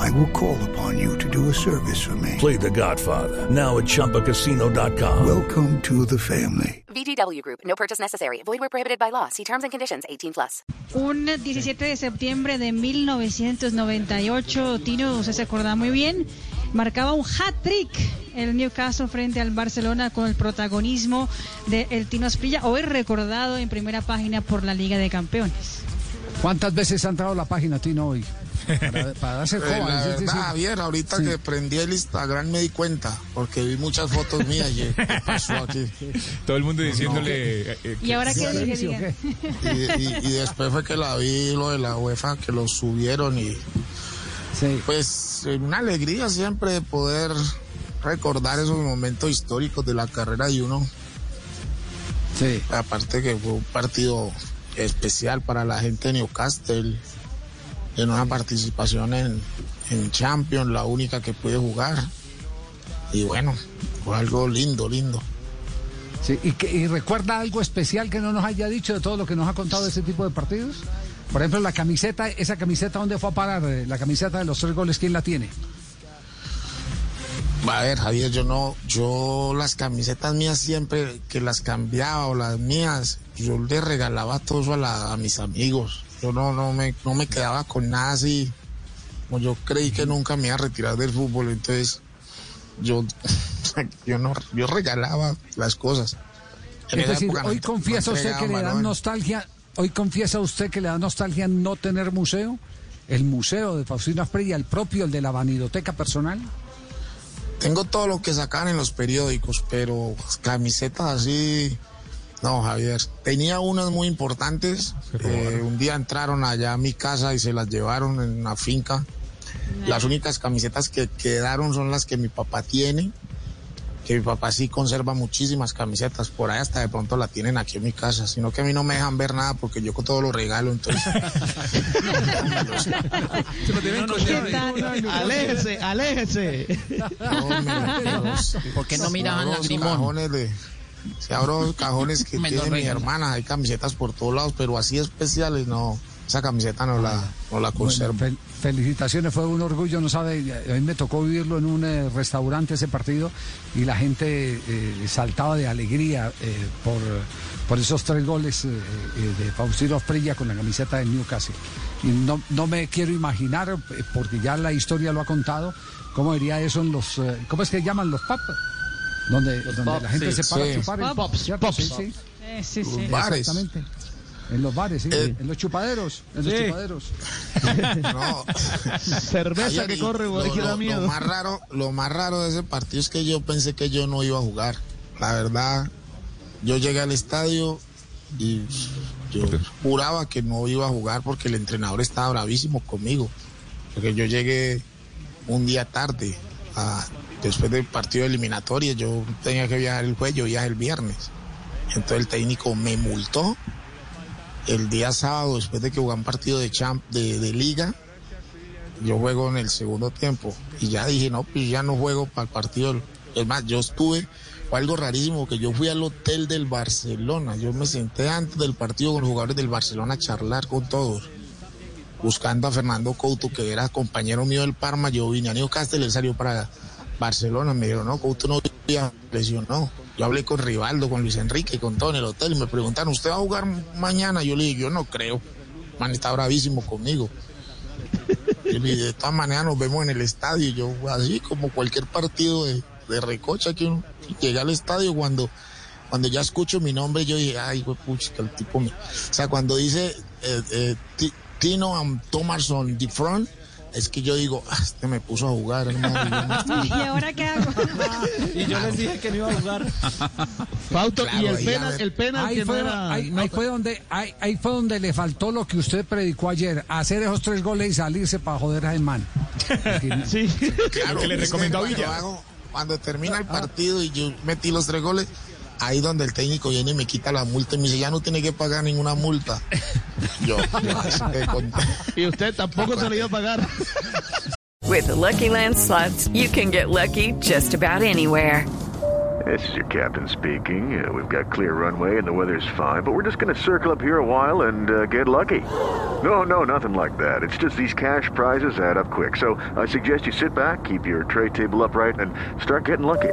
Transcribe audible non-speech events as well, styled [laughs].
I will call upon you to do a service for me. Play The Godfather now at ChumbaCasino.com. Welcome to the family. VGW Group. No purchase necessary. Void where prohibited by law. See terms and conditions. 18 plus. Un 17 de septiembre de 1998, Tino, usted se acuerda muy bien, marcaba un hat-trick el Newcastle frente al Barcelona con el protagonismo de el Tino Asprilla, hoy recordado en primera página por la Liga de Campeones. ¿Cuántas veces ha entrado la página Tino hoy? Para, para darse Eh, joven, la es verdad, Javier, ahorita Sí. que prendí el Instagram me di cuenta, porque vi muchas fotos mías y ¿qué pasó aquí? Todo el mundo diciéndole. eh, eh, ¿Y ahora qué dije? Y, y- y después fue que la vi lo de la UEFA, que lo subieron y Sí. pues eh, una alegría siempre de poder recordar esos momentos históricos de la carrera de uno. Sí. Aparte que fue un partido especial para la gente de Newcastle, en una participación en, en Champions, la única que pude jugar. Y bueno, fue algo lindo, lindo. Sí, ¿Y, que- y recuerda algo especial que no nos haya dicho de todo lo que nos ha contado de ese tipo de partidos? Por ejemplo, la camiseta, esa camiseta, ¿dónde fue a parar? Eh, La camiseta de los tres goles, ¿quién la tiene? A ver, Javier, yo no, yo las camisetas mías siempre que las cambiaba o las mías, yo le regalaba todo eso a, la- a mis amigos. Yo no, no me, no me quedaba con nada así. Como yo creí que nunca me iba a retirar del fútbol, entonces yo, [laughs] yo no, yo regalaba las cosas. En Es decir, época hoy no confiesa usted que le da nostalgia, hoy confiesa usted que le da nostalgia no tener museo, el museo de Faustino Asprilla, el propio, el de la vanidoteca personal. Tengo todo lo que sacan en los periódicos, pero camisetas así. No, Javier. Tenía unas muy importantes. Eh, un día entraron allá a mi casa y se las llevaron en una finca. Las únicas camisetas que quedaron son las que mi papá tiene. Que mi papá sí conserva muchísimas camisetas. Por ahí hasta de pronto la tienen aquí en mi casa. Sino que a mí no me dejan ver nada porque yo con todo lo regalo. Entonces. Aléjese, aléjese. ¿Por qué no miraban los Grimón? cajones de si abro [laughs] cajones que tiene mi hermana hay camisetas por todos lados pero así especiales no esa camiseta no la no la conservo Bueno, fel- felicitaciones, fue un orgullo, no sabe, a mí me tocó vivirlo en un eh, restaurante ese partido y la gente eh, saltaba de alegría eh, por, por esos tres goles de Faustino Asprilla con la camiseta del Newcastle. Y no, no me quiero imaginar, porque ya la historia lo ha contado, cómo diría eso en los, ¿cómo es que llaman los pubs? Donde, donde pubs, la gente sí. se para Sí. a chupar. pops. Sí, sí. Eh, sí, sí. bares Exactamente. En los bares, sí, Eh, en los chupaderos, en los chupaderos. no [laughs] Cerveza Ayer, que corre, lo, que da más raro lo más raro de ese partido es que yo pensé que yo no iba a jugar la verdad yo llegué al estadio y yo juraba que no iba a jugar porque el entrenador estaba bravísimo conmigo porque yo llegué un día tarde a- después del partido de eliminatoria yo tenía que viajar el jueves yo viajé el viernes. Entonces el técnico me multó el día sábado después de que jugué un partido de champ de, liga. Yo juego en el segundo tiempo y ya dije no pues ya no juego para el partido es más yo estuve fue algo rarísimo que yo fui al hotel del Barcelona. Yo me senté antes del partido con los jugadores del Barcelona a charlar con todos buscando a Fernando Couto que era compañero mío del Parma. Yo vine a Newcastle él salió para Barcelona me dijeron no Couto no lesionó yo hablé con Rivaldo con Luis Enrique con todo en el hotel y me preguntaron ¿usted va a jugar mañana? yo le dije yo no creo man está bravísimo conmigo y de todas maneras nos vemos en el estadio. Yo, así como cualquier partido de, recocha que llega al estadio cuando, cuando ya escucho mi nombre, yo dije, ay, güey, pucha, el tipo me. O sea, cuando dice eh, eh, Ti- Tino and Thomason the front, es que yo digo, ah, este me puso a jugar, hermano. Yo no- [laughs] ¿Y ahora qué hago? Y yo les dije que no iba a jugar. Claro, y el penal, el penal Ahí que no fue, era. ahí, fue donde, ahí, ahí fue donde le faltó lo que usted predicó ayer, hacer esos tres goles y salirse para joder a man. [laughs] Sí. Claro, que le recomendó a cuando Villa. hago- cuando termina el partido y yo metí los tres goles, ahí donde el técnico viene y me quita la multa y me dice, ya no tiene que pagar ninguna multa. [laughs] Yo, yo así que con- [laughs] Y usted tampoco se lo iba a pagar. With the Lucky Land slots, you can get lucky just about anywhere. This is your captain speaking. Uh, we've got clear runway and the weather's fine, but we're just going to circle up here a while and uh, get lucky. No, no, nothing like that. It's just these cash prizes add up quick. So I suggest you sit back, keep your tray table upright, and start getting lucky.